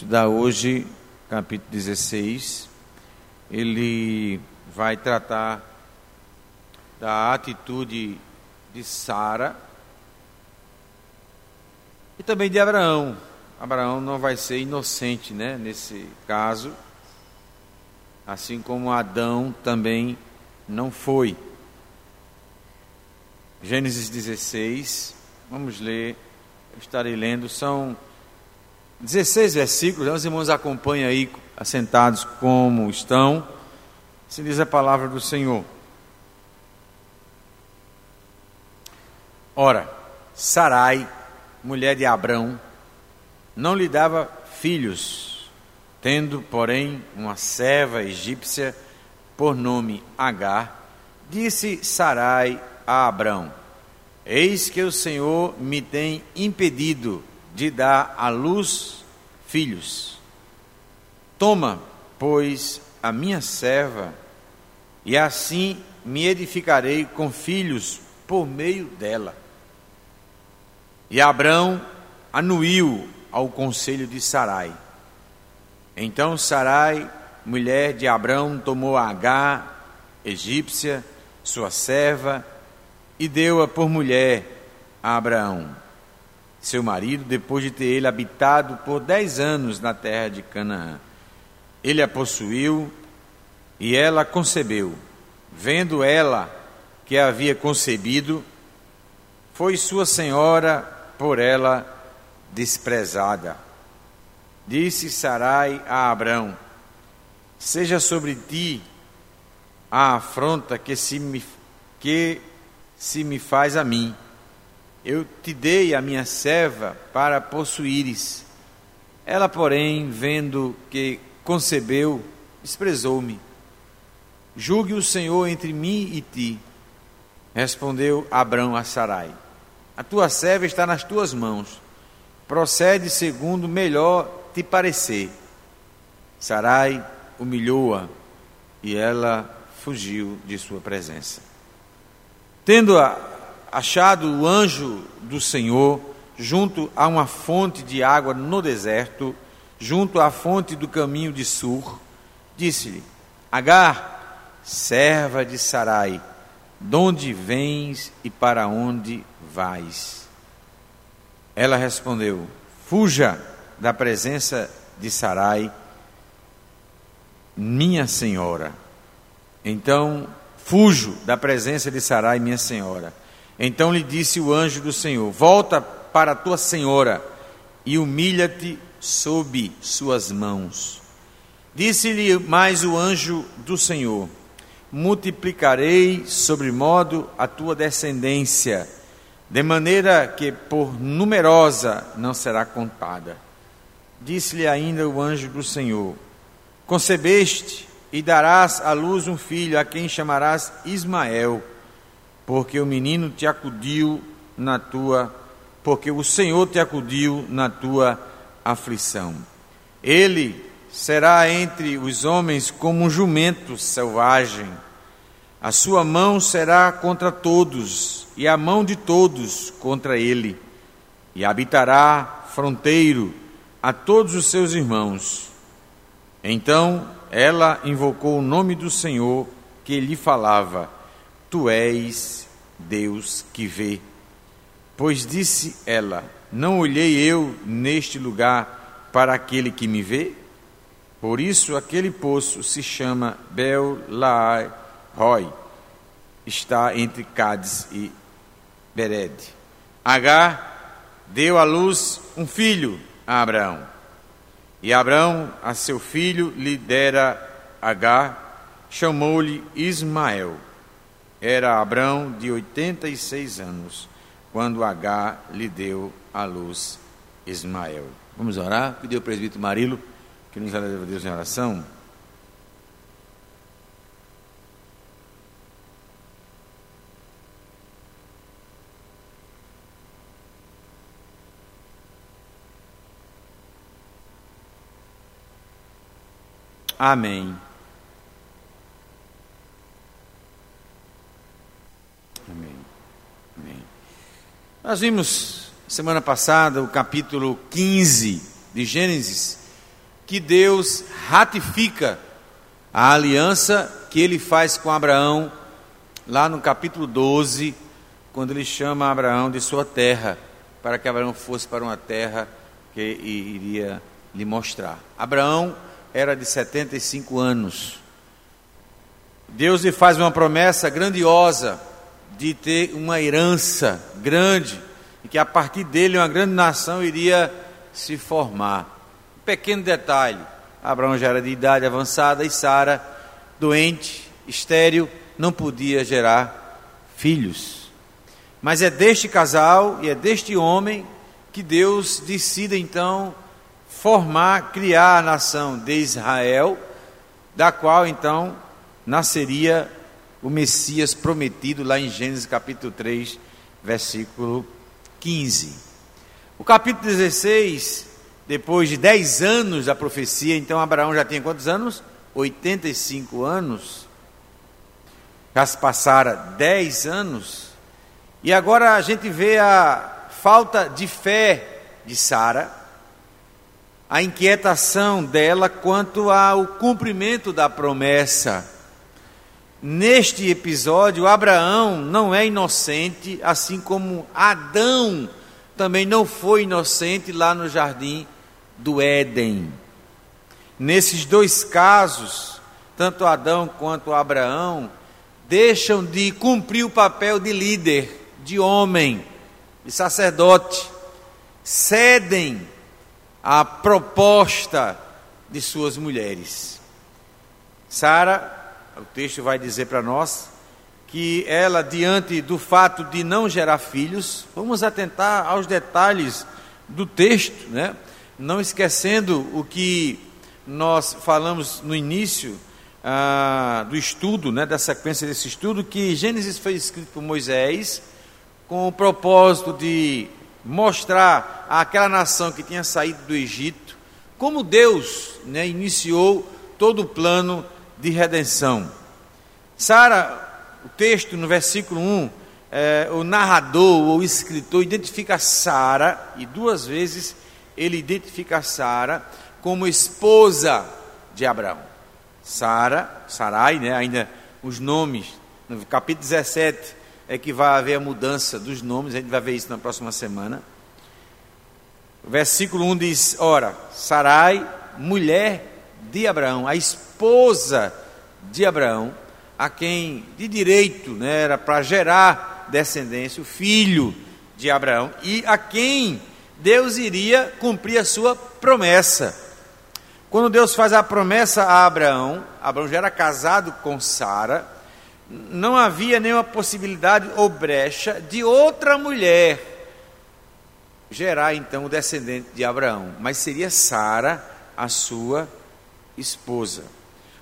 estudar hoje capítulo 16. Ele vai tratar da atitude de Sara e também de Abraão. Abraão não vai ser inocente, né, nesse caso, assim como Adão também não foi. Gênesis 16, vamos ler, estarei lendo, são 16 versículos, os irmãos acompanham aí, assentados como estão, se diz a palavra do Senhor. Ora, Sarai, mulher de Abrão, não lhe dava filhos, tendo, porém, uma serva egípcia por nome Agar, disse Sarai a Abrão: Eis que o Senhor me tem impedido de dar à luz filhos. Toma, pois, a minha serva, e assim me edificarei com filhos por meio dela. E Abrão anuiu ao conselho de Sarai. Então Sarai, mulher de Abrão, tomou Agar, egípcia, sua serva, e deu-a por mulher a Abraão, seu marido, depois de ter ele habitado por dez anos na terra de Canaã. Ele a possuiu e ela concebeu. Vendo ela que havia concebido, foi sua senhora por ela desprezada. Disse Sarai a Abrão: Seja sobre ti a afronta que se me, que se me faz a mim. Eu te dei a minha serva para possuíres. Ela, porém, vendo que concebeu, desprezou-me. Julgue o Senhor entre mim e ti. Respondeu Abrão a Sarai: A tua serva está nas tuas mãos. Procede segundo melhor te parecer. Sarai humilhou-a e ela fugiu de sua presença. Tendo achado o anjo do Senhor junto a uma fonte de água no deserto, junto à fonte do caminho de Sur, disse-lhe: Agar, serva de Sarai, de onde vens e para onde vais? Ela respondeu: Fuja da presença de Sarai, minha senhora. Então Fujo da presença de Sarai, minha senhora. Então lhe disse o anjo do Senhor: Volta para a tua senhora e humilha-te sob suas mãos. Disse-lhe mais o anjo do Senhor: Multiplicarei sobre modo a tua descendência, de maneira que por numerosa não será contada. Disse-lhe ainda o anjo do Senhor: Concebeste e darás à luz um filho, a quem chamarás Ismael, porque o menino te acudiu na tua, porque o Senhor te acudiu na tua aflição. Ele será entre os homens como um jumento selvagem. A sua mão será contra todos, e a mão de todos contra ele, e habitará fronteiro a todos os seus irmãos. Então ela invocou o nome do Senhor que lhe falava: Tu és Deus que vê. Pois disse ela: Não olhei eu neste lugar para aquele que me vê? Por isso aquele poço se chama Bel Laai Roy. Está entre Cádiz e Bered. Agar deu à luz um filho a Abraão. E Abraão, a seu filho, lhe dera Agar, chamou-lhe Ismael. Era Abraão de 86 anos, quando Agar lhe deu à luz Ismael. Vamos orar? Pedir ao presbítero Marilo que nos leve a Deus em oração. Amém. Amém. Nós vimos semana passada o capítulo 15 de Gênesis que Deus ratifica a aliança que ele faz com Abraão, lá no capítulo 12, quando ele chama Abraão de sua terra, para que Abraão fosse para uma terra que iria lhe mostrar. Abraão era de 75 anos. Deus lhe faz uma promessa grandiosa de ter uma herança grande e que a partir dele uma grande nação iria se formar. Um pequeno detalhe: Abraão já era de idade avançada e Sara, doente, estéril, não podia gerar filhos. Mas é deste casal e é deste homem que Deus decide então formar, criar a nação de Israel, da qual então nasceria o Messias prometido lá em Gênesis capítulo 3, versículo 15. O capítulo 16, depois de 10 anos da profecia, então Abraão já tinha quantos anos? 85 anos. Já se passaram 10 anos. E agora a gente vê a falta de fé de Sara, a inquietação dela quanto ao cumprimento da promessa. Neste episódio, Abraão não é inocente, assim como Adão também não foi inocente lá no jardim do Éden. Nesses dois casos, tanto Adão quanto Abraão deixam de cumprir o papel de líder, de homem, de sacerdote, cedem a proposta de suas mulheres. Sara, o texto vai dizer para nós que ela, diante do fato de não gerar filhos, vamos atentar aos detalhes do texto, né? não esquecendo o que nós falamos no início ah, do estudo, né, da sequência desse estudo, que Gênesis foi escrito por Moisés com o propósito de mostrar àquela nação que tinha saído do Egito como Deus né, iniciou todo o plano de redenção. Sara, o texto no versículo 1, é, o narrador ou escritor identifica Sara, e duas vezes ele identifica Sara como esposa de Abraão. Sara, Sarai, né, ainda os nomes, no capítulo 17 é que vai haver a mudança dos nomes, a gente vai ver isso na próxima semana. O versículo 1 diz: Ora, Sarai, mulher de Abraão, a esposa de Abraão, a quem de direito né, era para gerar descendência, o filho de Abraão, e a quem Deus iria cumprir a sua promessa. Quando Deus faz a promessa a Abraão, Abraão já era casado com Sara não havia nenhuma possibilidade ou brecha de outra mulher gerar então o descendente de Abraão, mas seria Sara a sua esposa.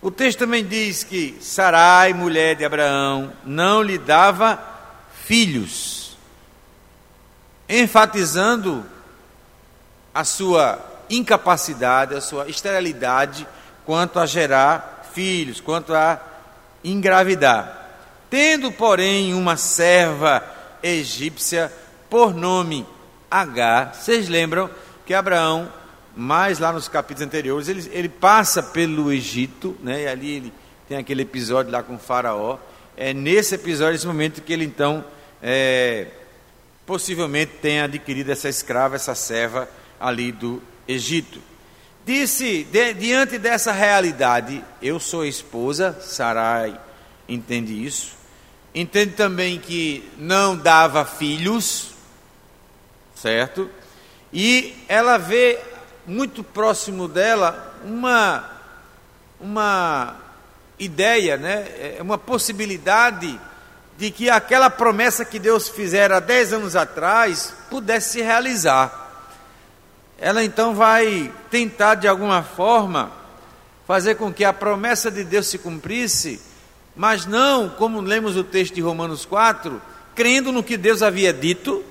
O texto também diz que Sarai, mulher de Abraão, não lhe dava filhos, enfatizando a sua incapacidade, a sua esterilidade quanto a gerar filhos, quanto a engravidar. Tendo, porém, uma serva egípcia por nome Agar, vocês lembram que Abraão, mais lá nos capítulos anteriores, ele, ele passa pelo Egito, né, e ali ele tem aquele episódio lá com o Faraó. É nesse episódio, nesse momento, que ele então é, possivelmente tenha adquirido essa escrava, essa serva ali do Egito. Disse, de, diante dessa realidade, eu sou esposa, Sarai entende isso, entende também que não dava filhos, certo? E ela vê muito próximo dela uma uma ideia, né? É uma possibilidade de que aquela promessa que Deus fizera há dez anos atrás pudesse se realizar. Ela então vai tentar de alguma forma fazer com que a promessa de Deus se cumprisse mas não, como lemos o texto de Romanos 4, crendo no que Deus havia dito,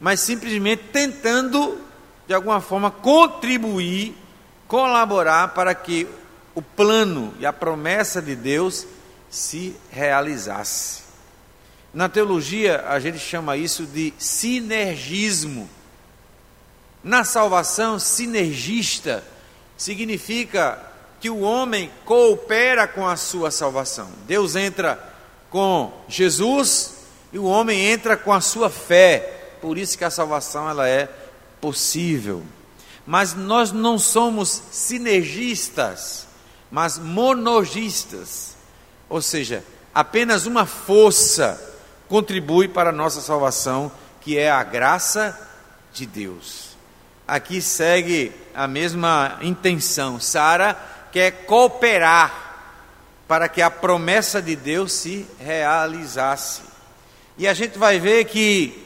mas simplesmente tentando, de alguma forma, contribuir, colaborar para que o plano e a promessa de Deus se realizasse. Na teologia, a gente chama isso de sinergismo. Na salvação, sinergista significa que o homem coopera com a sua salvação. Deus entra com Jesus e o homem entra com a sua fé. Por isso que a salvação ela é possível. Mas nós não somos sinergistas, mas monogistas. Ou seja, apenas uma força contribui para a nossa salvação, que é a graça de Deus. Aqui segue a mesma intenção. Sara quer cooperar para que a promessa de Deus se realizasse. E a gente vai ver que,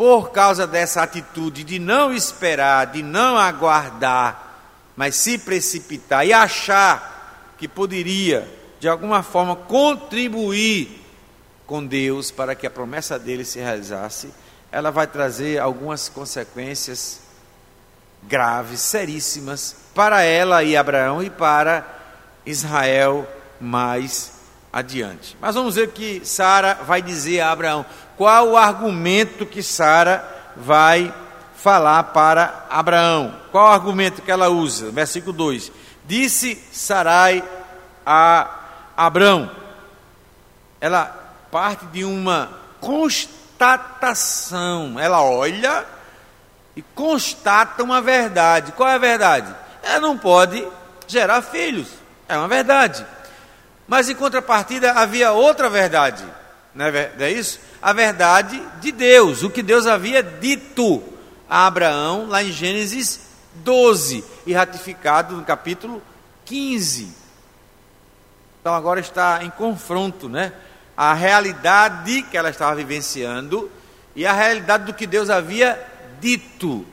por causa dessa atitude de não esperar, de não aguardar, mas se precipitar e achar que poderia, de alguma forma, contribuir com Deus para que a promessa dele se realizasse, ela vai trazer algumas consequências graves, seríssimas para ela e Abraão e para Israel mais adiante. Mas vamos ver o que Sara vai dizer a Abraão. Qual o argumento que Sara vai falar para Abraão? Qual o argumento que ela usa? Versículo 2: Disse Sarai a Abraão. Ela parte de uma constatação. Ela olha e constata uma verdade. Qual é a verdade? Ela não pode gerar filhos. É uma verdade. Mas em contrapartida havia outra verdade. Não é, não é isso? A verdade de Deus, o que Deus havia dito a Abraão lá em Gênesis 12 e ratificado no capítulo 15. Então agora está em confronto, né? A realidade que ela estava vivenciando e a realidade do que Deus havia dito.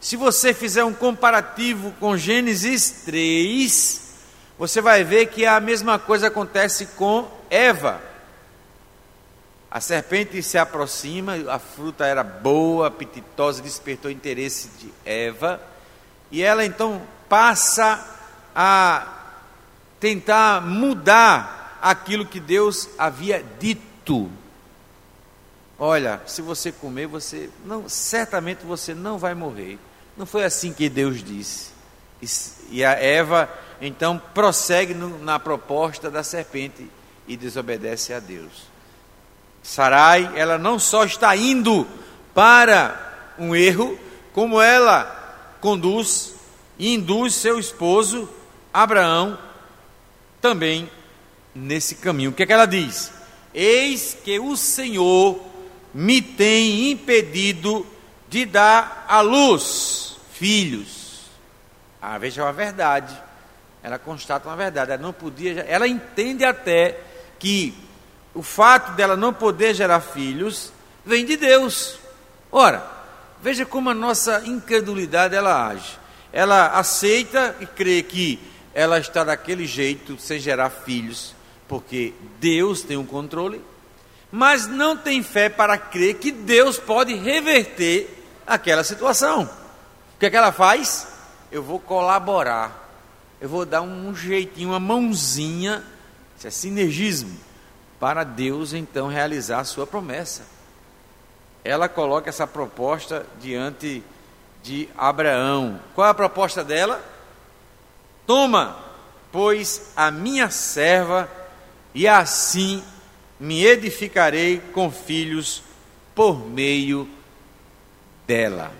Se você fizer um comparativo com Gênesis 3, você vai ver que a mesma coisa acontece com Eva. A serpente se aproxima, a fruta era boa, apetitosa, despertou interesse de Eva, e ela então passa a tentar mudar aquilo que Deus havia dito. Olha, se você comer, você não, certamente você não vai morrer. Não foi assim que Deus disse. E a Eva então prossegue no, na proposta da serpente e desobedece a Deus. Sarai, ela não só está indo para um erro, como ela conduz e induz seu esposo Abraão também nesse caminho. O que é que ela diz? Eis que o Senhor me tem impedido de dar à luz filhos. Ah, veja a verdade. Ela constata uma verdade. Ela não podia. Ela entende até que o fato dela não poder gerar filhos vem de Deus. Ora, veja como a nossa incredulidade ela age. Ela aceita e crê que ela está daquele jeito sem gerar filhos, porque Deus tem um controle mas não tem fé para crer que Deus pode reverter aquela situação. O que, é que ela faz? Eu vou colaborar, eu vou dar um jeitinho, uma mãozinha, isso é sinergismo, para Deus então realizar a sua promessa. Ela coloca essa proposta diante de Abraão. Qual é a proposta dela? Toma, pois, a minha serva, e assim me edificarei com filhos por meio dela.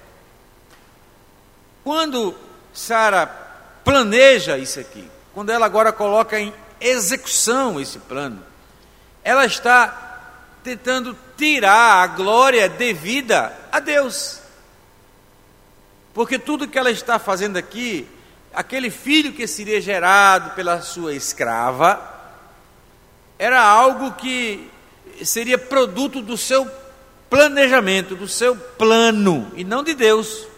Quando Sara planeja isso aqui, quando ela agora coloca em execução esse plano, ela está tentando tirar a glória devida a Deus. Porque tudo que ela está fazendo aqui, aquele filho que seria gerado pela sua escrava, era algo que seria produto do seu planejamento, do seu plano, e não de Deus.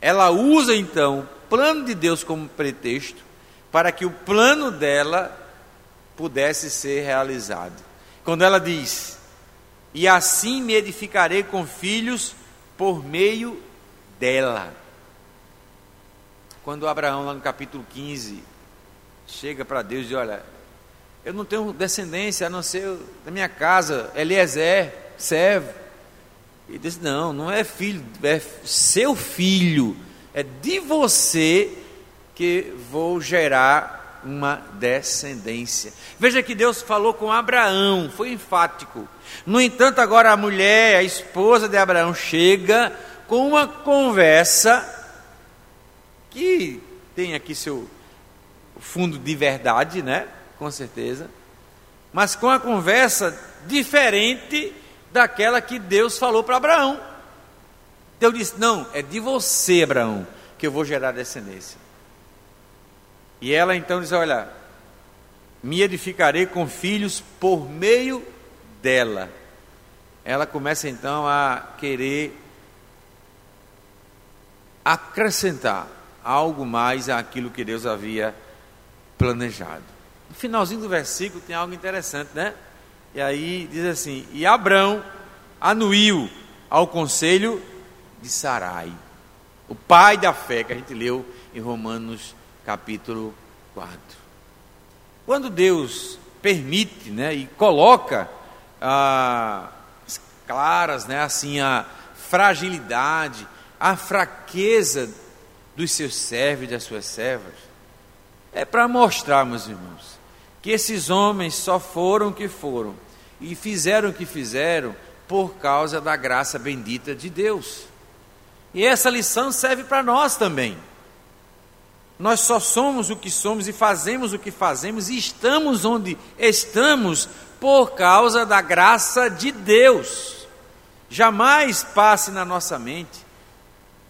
Ela usa então o plano de Deus como pretexto para que o plano dela pudesse ser realizado. Quando ela diz: E assim me edificarei com filhos por meio dela. Quando Abraão, lá no capítulo 15, chega para Deus e Olha, eu não tenho descendência a não ser da minha casa, Eliezer, servo. E disse: Não, não é filho, é seu filho, é de você que vou gerar uma descendência. Veja que Deus falou com Abraão, foi enfático. No entanto, agora a mulher, a esposa de Abraão, chega com uma conversa que tem aqui seu fundo de verdade, né? Com certeza. Mas com a conversa diferente daquela que Deus falou para Abraão. Deus disse: Não, é de você, Abraão, que eu vou gerar descendência. E ela então diz: Olha, me edificarei com filhos por meio dela. Ela começa então a querer acrescentar algo mais àquilo que Deus havia planejado. No finalzinho do versículo tem algo interessante, né? E aí diz assim: E Abrão anuiu ao conselho de Sarai, o pai da fé, que a gente leu em Romanos capítulo 4. Quando Deus permite né, e coloca ah, claras, né, assim, a fragilidade, a fraqueza dos seus servos e das suas servas, é para mostrar, meus irmãos, que esses homens só foram o que foram e fizeram o que fizeram por causa da graça bendita de Deus. E essa lição serve para nós também. Nós só somos o que somos e fazemos o que fazemos e estamos onde estamos por causa da graça de Deus. Jamais passe na nossa mente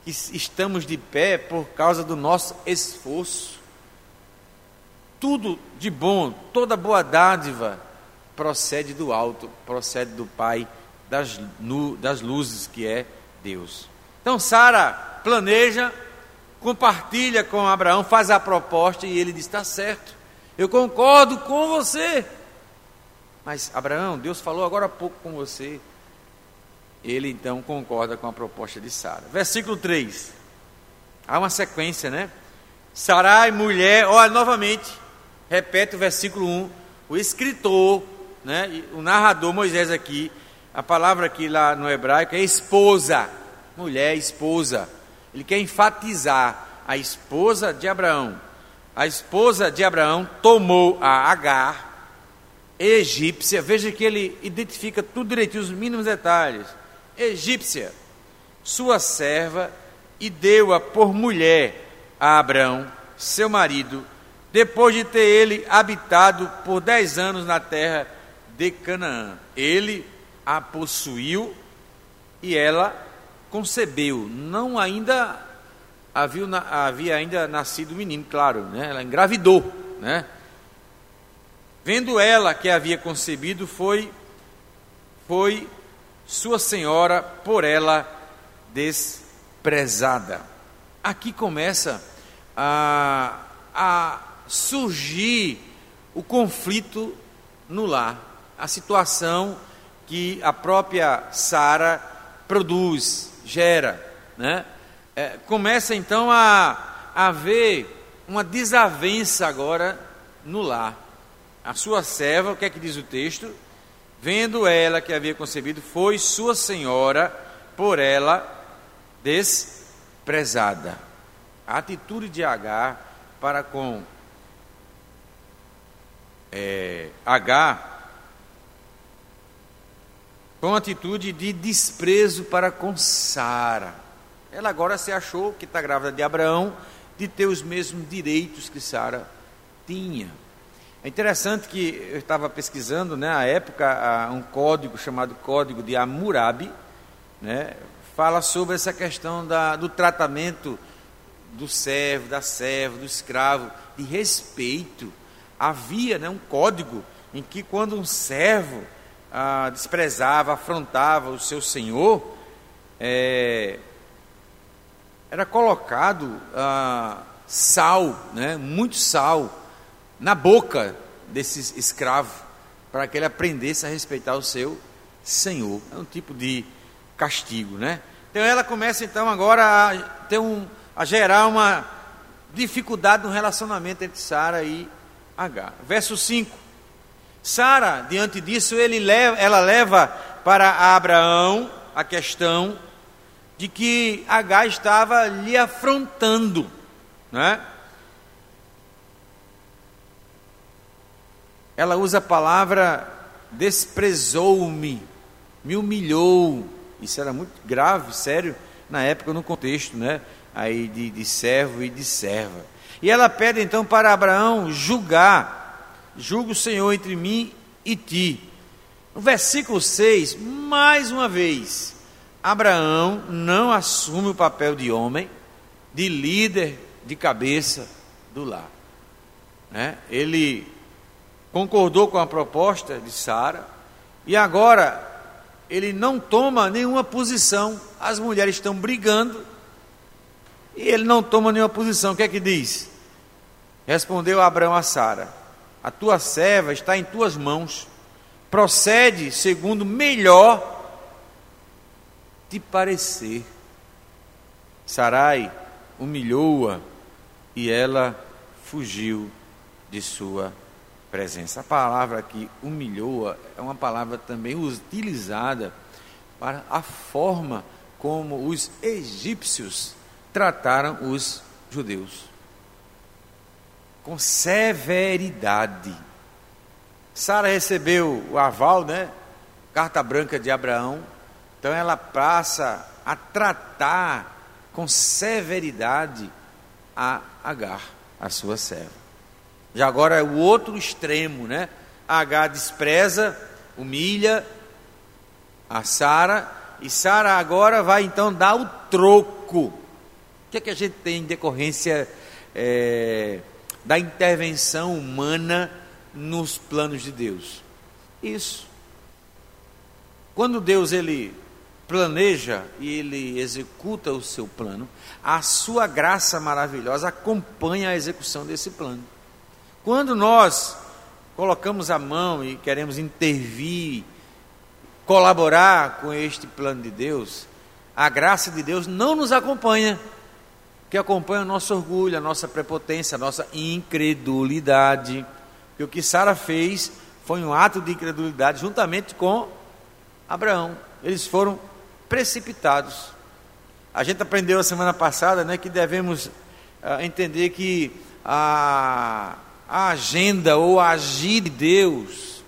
que estamos de pé por causa do nosso esforço. Tudo de bom, toda boa dádiva procede do alto, procede do Pai das, das luzes que é Deus. Então Sara planeja, compartilha com Abraão, faz a proposta e ele diz: está certo, eu concordo com você. Mas Abraão, Deus falou agora há pouco com você. Ele então concorda com a proposta de Sara. Versículo 3. Há uma sequência, né? Sarai, mulher, olha novamente, repete o versículo 1. O escritor, né, o narrador Moisés aqui, a palavra aqui lá no hebraico é esposa mulher, esposa. Ele quer enfatizar a esposa de Abraão. A esposa de Abraão tomou a Agar, egípcia. Veja que ele identifica tudo direitinho, os mínimos detalhes. Egípcia, sua serva, e deu-a por mulher a Abraão, seu marido, depois de ter ele habitado por dez anos na terra de Canaã. Ele a possuiu e ela concebeu, não ainda havia, havia ainda nascido o menino, claro, né? ela engravidou, né? Vendo ela que havia concebido, foi, foi sua senhora por ela desprezada. Aqui começa a, a surgir o conflito no lar, a situação que a própria Sara produz, gera. Né? É, começa então a haver uma desavença agora no lar. A sua serva, o que é que diz o texto? Vendo ela que havia concebido, foi sua senhora por ela desprezada. A atitude de Agar para com é, Agar com atitude de desprezo para com Sara. Ela agora se achou que está grávida de Abraão, de ter os mesmos direitos que Sara tinha. É interessante que eu estava pesquisando, né, à época, um código chamado Código de Hammurabi, né, fala sobre essa questão da, do tratamento do servo, da serva, do escravo, de respeito. Havia né, um código em que quando um servo ah, desprezava, afrontava o seu senhor, é, era colocado ah, sal, né, muito sal, na boca desse escravo, para que ele aprendesse a respeitar o seu senhor. É um tipo de castigo, né? Então ela começa então agora a ter um, a gerar uma dificuldade no relacionamento entre Sara e H. Verso 5. Sara, diante disso, leva, ela leva para Abraão a questão de que Agar estava lhe afrontando, né? Ela usa a palavra desprezou-me, me humilhou. Isso era muito grave, sério, na época, no contexto, né? Aí de, de servo e de serva. E ela pede então para Abraão julgar julga o Senhor entre mim e ti. No versículo 6, mais uma vez, Abraão não assume o papel de homem, de líder, de cabeça do lar. Né? Ele concordou com a proposta de Sara e agora ele não toma nenhuma posição. As mulheres estão brigando e ele não toma nenhuma posição. O que é que diz? Respondeu Abraão a Sara: A tua serva está em tuas mãos. Procede segundo melhor te parecer. Sarai humilhou-a e ela fugiu de sua presença. A palavra aqui, humilhou-a, é uma palavra também utilizada para a forma como os egípcios trataram os judeus. Com severidade. Sara recebeu o aval, né? Carta branca de Abraão. Então ela passa a tratar com severidade a Agar, a sua serva. Já agora é o outro extremo, né? Agar despreza, humilha a Sara, e Sara agora vai então dar o troco. O que é que a gente tem em decorrência é, da intervenção humana nos planos de Deus? Isso. Quando Deus ele planeja e ele executa o seu plano, a sua graça maravilhosa acompanha a execução desse plano. Quando nós colocamos a mão e queremos intervir, colaborar com este plano de Deus, a graça de Deus não nos acompanha, que acompanha o nosso orgulho, a nossa prepotência, a nossa incredulidade. E o que Sara fez foi um ato de incredulidade juntamente com Abraão. Eles foram precipitados. A gente aprendeu a semana passada né, que devemos uh, entender que a, a agenda ou agir de Deus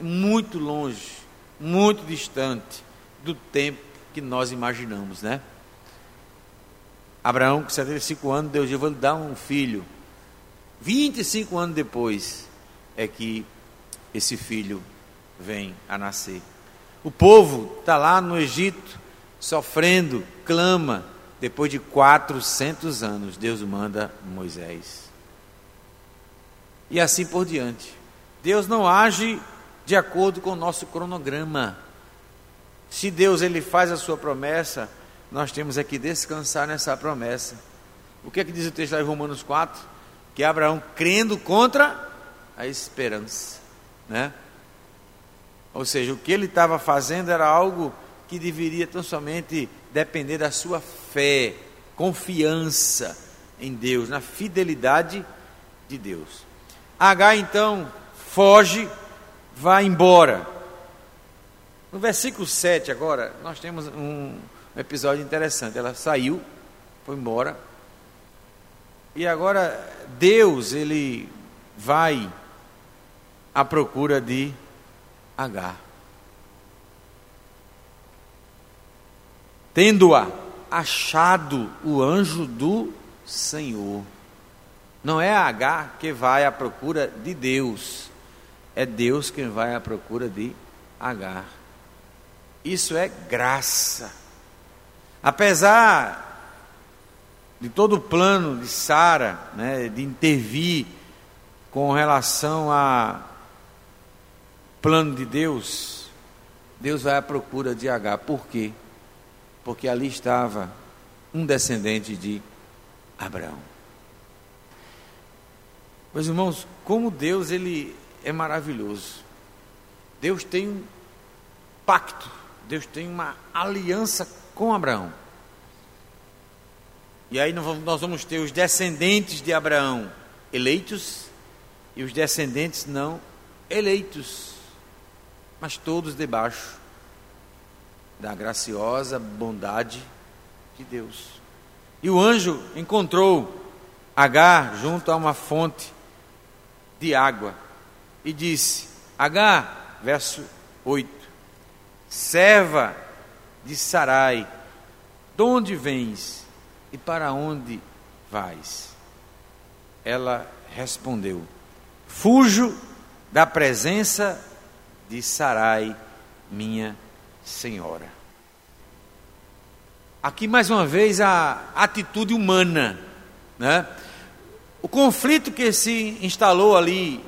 muito longe, muito distante do tempo que nós imaginamos, né? Abraão, com 75 anos, Deus disse: vou lhe dar um filho. 25 anos depois é que esse filho vem a nascer. O povo está lá no Egito, sofrendo, clama. Depois de 400 anos, Deus manda Moisés. E assim por diante. Deus não age de acordo com o nosso cronograma. Se Deus ele faz a sua promessa, nós temos aqui descansar nessa promessa. O que é que diz o texto lá em Romanos 4? Que Abraão crendo contra a esperança, né? Ou seja, o que ele estava fazendo era algo que deveria tão somente depender da sua fé, confiança em Deus, na fidelidade de Deus. H então foge, vai embora. No versículo 7 agora, nós temos um episódio interessante. Ela saiu, foi embora. E agora Deus, ele vai à procura de Agar. Tendo-a achado o anjo do Senhor. Não é Agar que vai à procura de Deus, é Deus quem vai à procura de Agar. Isso é graça. Apesar de todo o plano de Sara, né, de intervir com relação a plano de Deus, Deus vai à procura de H. Por quê? Porque ali estava um descendente de Abraão. Meus irmãos, como Deus ele é maravilhoso. Deus tem um pacto, Deus tem uma aliança com Abraão. E aí nós vamos ter os descendentes de Abraão eleitos e os descendentes não eleitos mas todos debaixo da graciosa bondade de Deus. E o anjo encontrou Agar junto a uma fonte de água. e disse: H, verso 8: Serva de Sarai, de onde vens e para onde vais? Ela respondeu: Fujo da presença de Sarai, minha senhora. Aqui mais uma vez a atitude humana, né? O conflito que se instalou ali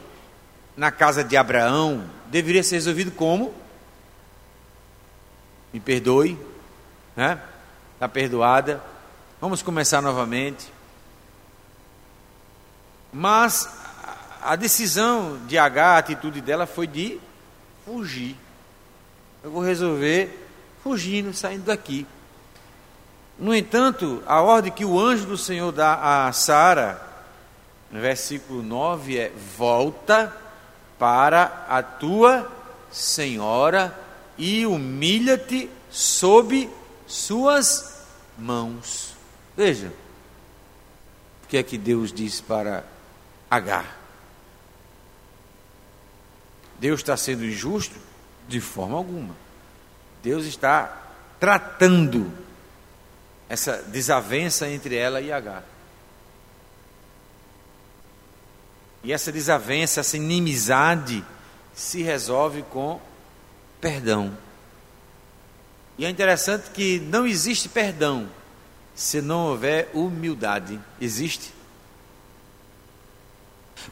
na casa de Abraão deveria ser resolvido como? Me perdoe, né? Está perdoada. Vamos começar novamente. Mas a decisão de H, a atitude dela foi de fugir. Eu vou resolver fugindo, saindo daqui. No entanto, a ordem que o anjo do Senhor dá a Sara, no versículo 9, é: volta para a tua senhora e humilha-te sob suas mãos. Veja, o que é que Deus diz para Agar? Deus está sendo injusto? De forma alguma. Deus está tratando essa desavença entre ela e Agar. E essa desavença, essa inimizade, se resolve com perdão. E é interessante que não existe perdão se não houver humildade. Existe?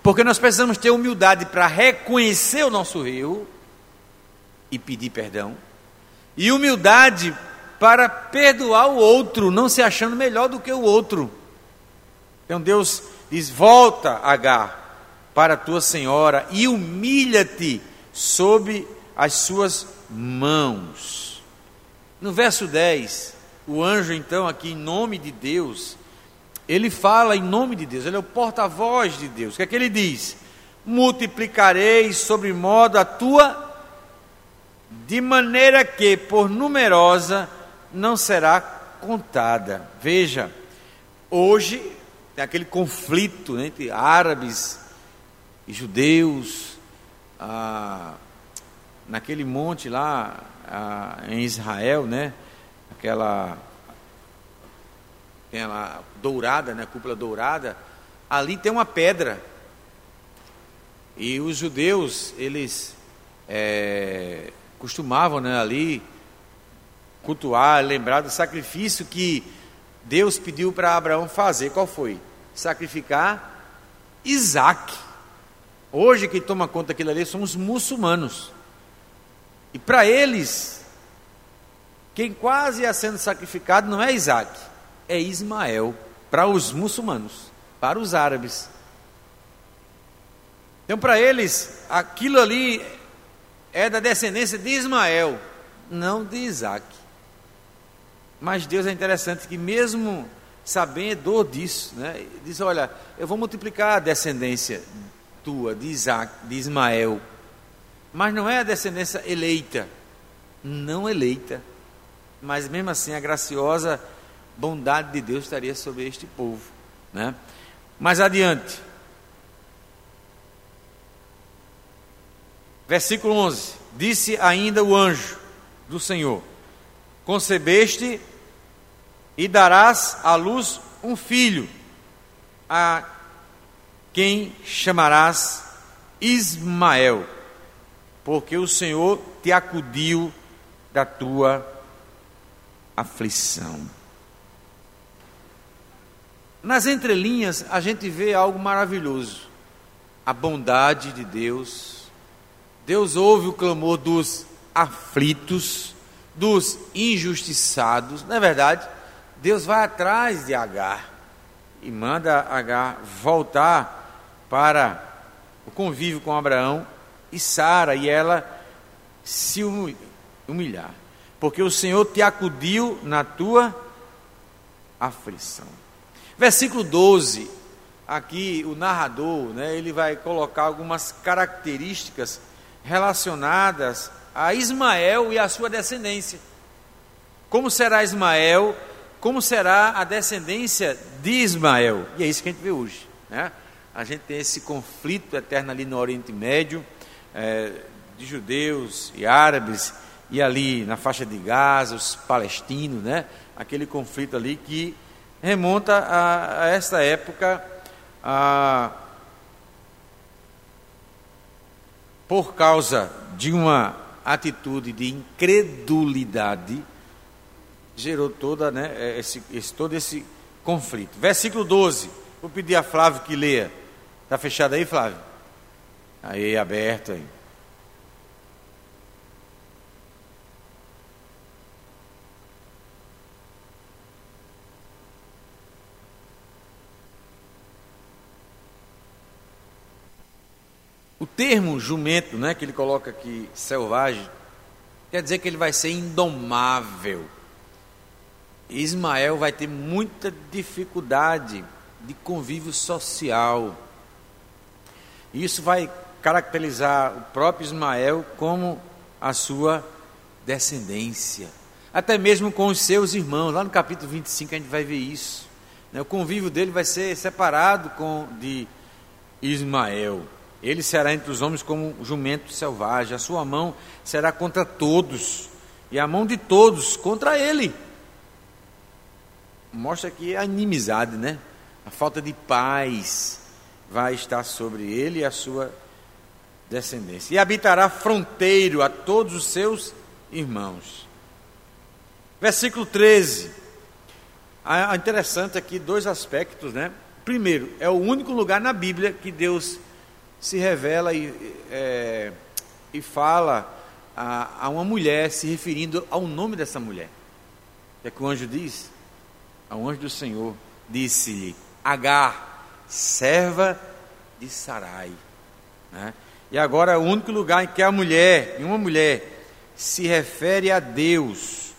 Porque nós precisamos ter humildade para reconhecer o nosso erro e pedir perdão, e humildade para perdoar o outro, não se achando melhor do que o outro. Então Deus diz: Volta, Agar, para a tua senhora e humilha-te sob as suas mãos. No verso 10, o anjo, então, aqui em nome de Deus, ele fala em nome de Deus, ele é o porta-voz de Deus. O que é que ele diz? Multiplicarei sobre modo a tua, de maneira que, por numerosa, não será contada. Veja, hoje tem aquele conflito entre árabes e judeus, ah, naquele monte lá ah, em Israel, né? Aquela aquela dourada, né, cúpula dourada, ali tem uma pedra. E os judeus, eles é, costumavam né, ali cultuar, lembrar do sacrifício que Deus pediu para Abraão fazer. Qual foi? Sacrificar Isaac. Hoje quem toma conta daquilo ali são os muçulmanos. E para eles, quem quase ia sendo sacrificado não é Isaac, é Ismael para os muçulmanos, para os árabes. Então, para eles, aquilo ali é da descendência de Ismael, não de Isaac. Mas Deus é interessante que, mesmo sabendo disso, né, diz: Olha, eu vou multiplicar a descendência tua, de Isaac, de Ismael. Mas não é a descendência eleita, não eleita. Mas mesmo assim, a graciosa bondade de Deus estaria sobre este povo. Né? Mais adiante, versículo 11: Disse ainda o anjo do Senhor: Concebeste e darás à luz um filho, a quem chamarás Ismael, porque o Senhor te acudiu da tua aflição. Nas entrelinhas, a gente vê algo maravilhoso: a bondade de Deus. Deus ouve o clamor dos aflitos, dos injustiçados. Não é verdade? Deus vai atrás de Agar e manda Agar voltar para o convívio com Abraão e Sara, e ela se humilhar, porque o Senhor te acudiu na tua aflição. Versículo 12, aqui o narrador, né, ele vai colocar algumas características relacionadas a Ismael e a sua descendência. Como será Ismael? Como será a descendência de Ismael? E é isso que a gente vê hoje. Né? A gente tem esse conflito eterno ali no Oriente Médio, é, de judeus e árabes, e ali na faixa de Gaza, os palestinos, né? aquele conflito ali que remonta a, a esta época, a, por causa de uma atitude de incredulidade, gerou toda, né, esse, esse, todo esse conflito. Versículo 12. Vou pedir a Flávio que leia. Está fechado aí, Flávio? Aí, aberto aí. O termo jumento, né, que ele coloca aqui, selvagem, quer dizer que ele vai ser indomável. Ismael vai ter muita dificuldade de convívio social. Isso vai caracterizar o próprio Ismael como a sua descendência. Até mesmo com os seus irmãos. Lá no capítulo 25 a gente vai ver isso. Né? O convívio dele vai ser separado com de Ismael. Ele será entre os homens como um jumento selvagem. A sua mão será contra todos. E a mão de todos contra ele. Mostra aqui a inimizade, né? A falta de paz vai estar sobre ele e a sua descendência. E habitará fronteiro a todos os seus irmãos. Versículo 13. Ah, interessante aqui dois aspectos, né? Primeiro, é o único lugar na Bíblia que Deus se revela e, é, e fala a, a, uma mulher, se referindo ao nome dessa mulher. É que o anjo diz, ao anjo do Senhor, disse-lhe: Agar, serva de Sarai. Né? E agora é o único lugar em que a mulher, uma mulher, se refere a Deus,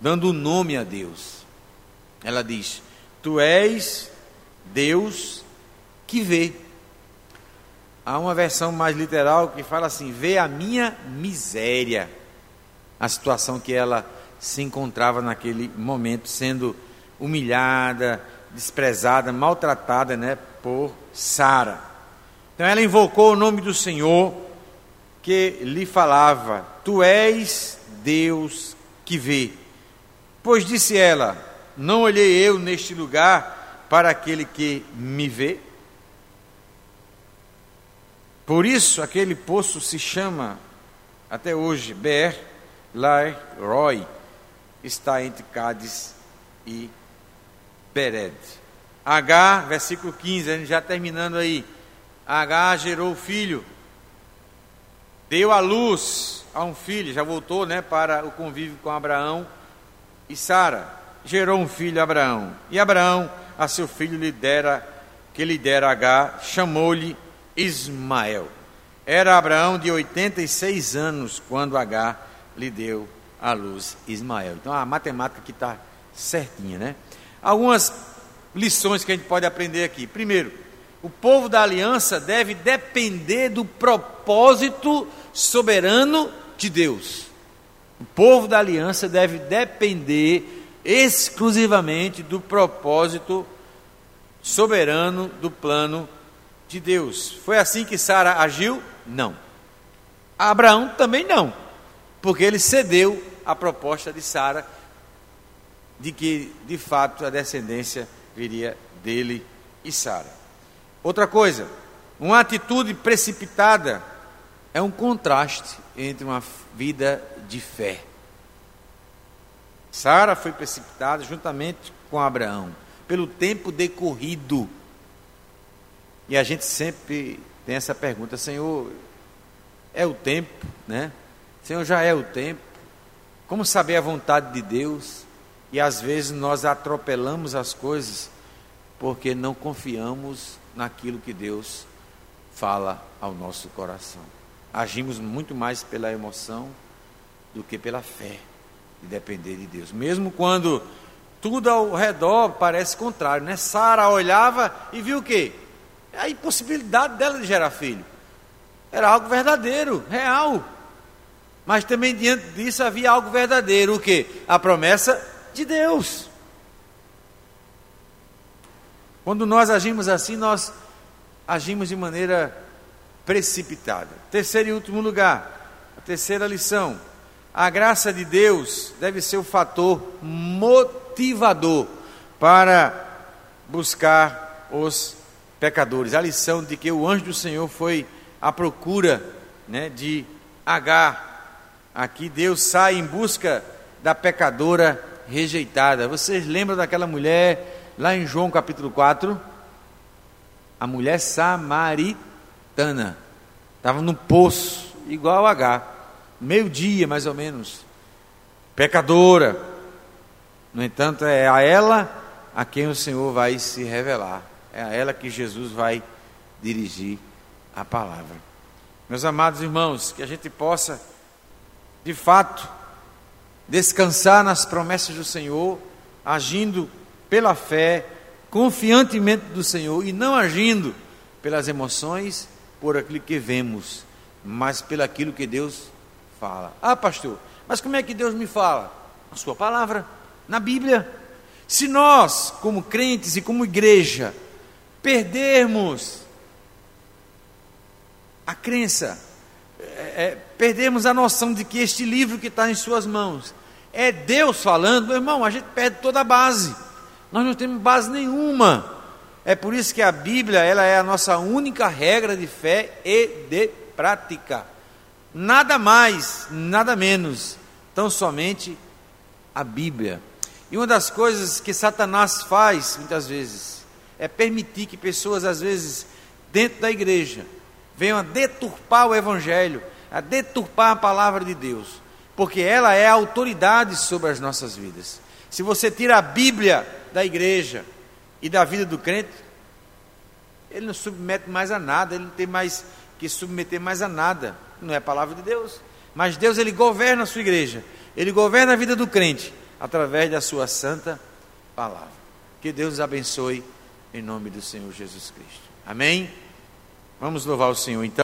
dando o nome a Deus. Ela diz: Tu és Deus que vê. Há uma versão mais literal que fala assim: vê a minha miséria, a situação que ela se encontrava naquele momento, sendo humilhada, desprezada, maltratada, né, por Sara. Então ela invocou o nome do Senhor que lhe falava: Tu és Deus que vê. Pois disse ela: Não olhei eu neste lugar para aquele que me vê. Por isso, aquele poço se chama, até hoje, Ber Lai Roy, está entre Cádiz e Bered. H, versículo 15, a gente já terminando aí. H gerou filho, deu a luz a um filho, já voltou né, para o convívio com Abraão e Sara. Gerou um filho, Abraão. E Abraão, a seu filho, lhe dera, que lhe dera H, chamou-lhe Ismael. Era Abraão de 86 anos quando H lhe deu à luz Ismael. Então a matemática aqui está certinha, né? Algumas lições que a gente pode aprender aqui. Primeiro, o povo da aliança deve depender do propósito soberano de Deus. O povo da aliança deve depender exclusivamente do propósito soberano do plano de Deus. Foi assim que Sara agiu? Não. Abraão também não, porque ele cedeu à proposta de Sara de que de fato a descendência viria dele e Sara. Outra coisa, uma atitude precipitada é um contraste entre uma vida de fé. Sara foi precipitada juntamente com Abraão, pelo tempo decorrido e a gente sempre tem essa pergunta, Senhor, é o tempo, né? Senhor, já é o tempo. Como saber a vontade de Deus? E às vezes nós atropelamos as coisas porque não confiamos naquilo que Deus fala ao nosso coração. Agimos muito mais pela emoção do que pela fé de depender de Deus. Mesmo quando tudo ao redor parece contrário, né? Sara olhava e viu o quê? a impossibilidade dela de gerar filho. Era algo verdadeiro, real. Mas também diante disso havia algo verdadeiro, o que? A promessa de Deus. Quando nós agimos assim, nós agimos de maneira precipitada. Terceiro e último lugar, a terceira lição. A graça de Deus deve ser o fator motivador para buscar os pecadores. A lição de que o anjo do Senhor foi à procura né, de Agar. Aqui Deus sai em busca da pecadora rejeitada. Vocês lembram daquela mulher lá em João capítulo 4? A mulher samaritana. Estava no poço, igual a H. Meio-dia, mais ou menos. Pecadora. No entanto, é a ela a quem o Senhor vai se revelar. É a ela que Jesus vai dirigir a palavra. Meus amados irmãos, que a gente possa, de fato, descansar nas promessas do Senhor, agindo pela fé, confiantemente do Senhor e não agindo pelas emoções, por aquilo que vemos, mas pelo aquilo que Deus fala. Ah, pastor, mas como é que Deus me fala? Na sua palavra, na Bíblia. Se nós, como crentes e como igreja, perdermos a crença, é, é, perdermos a noção de que este livro que está em suas mãos é Deus falando, meu irmão, a gente perde toda a base. Nós não temos base nenhuma. É por isso que a Bíblia ela é a nossa única regra de fé e de prática. Nada mais, nada menos, tão somente a Bíblia. E uma das coisas que Satanás faz muitas vezes é permitir que pessoas, às vezes, dentro da igreja, venham a deturpar o Evangelho, a deturpar a palavra de Deus porque ela é a autoridade sobre as nossas vidas. Se você tira a Bíblia da igreja e da vida do crente, ele não submete mais a nada, ele não tem mais que submeter mais a nada. Não é a palavra de Deus. Mas Deus ele governa a sua igreja, ele governa a vida do crente através da sua santa palavra. Que Deus abençoe em nome do Senhor Jesus Cristo. Amém? Vamos louvar o Senhor então.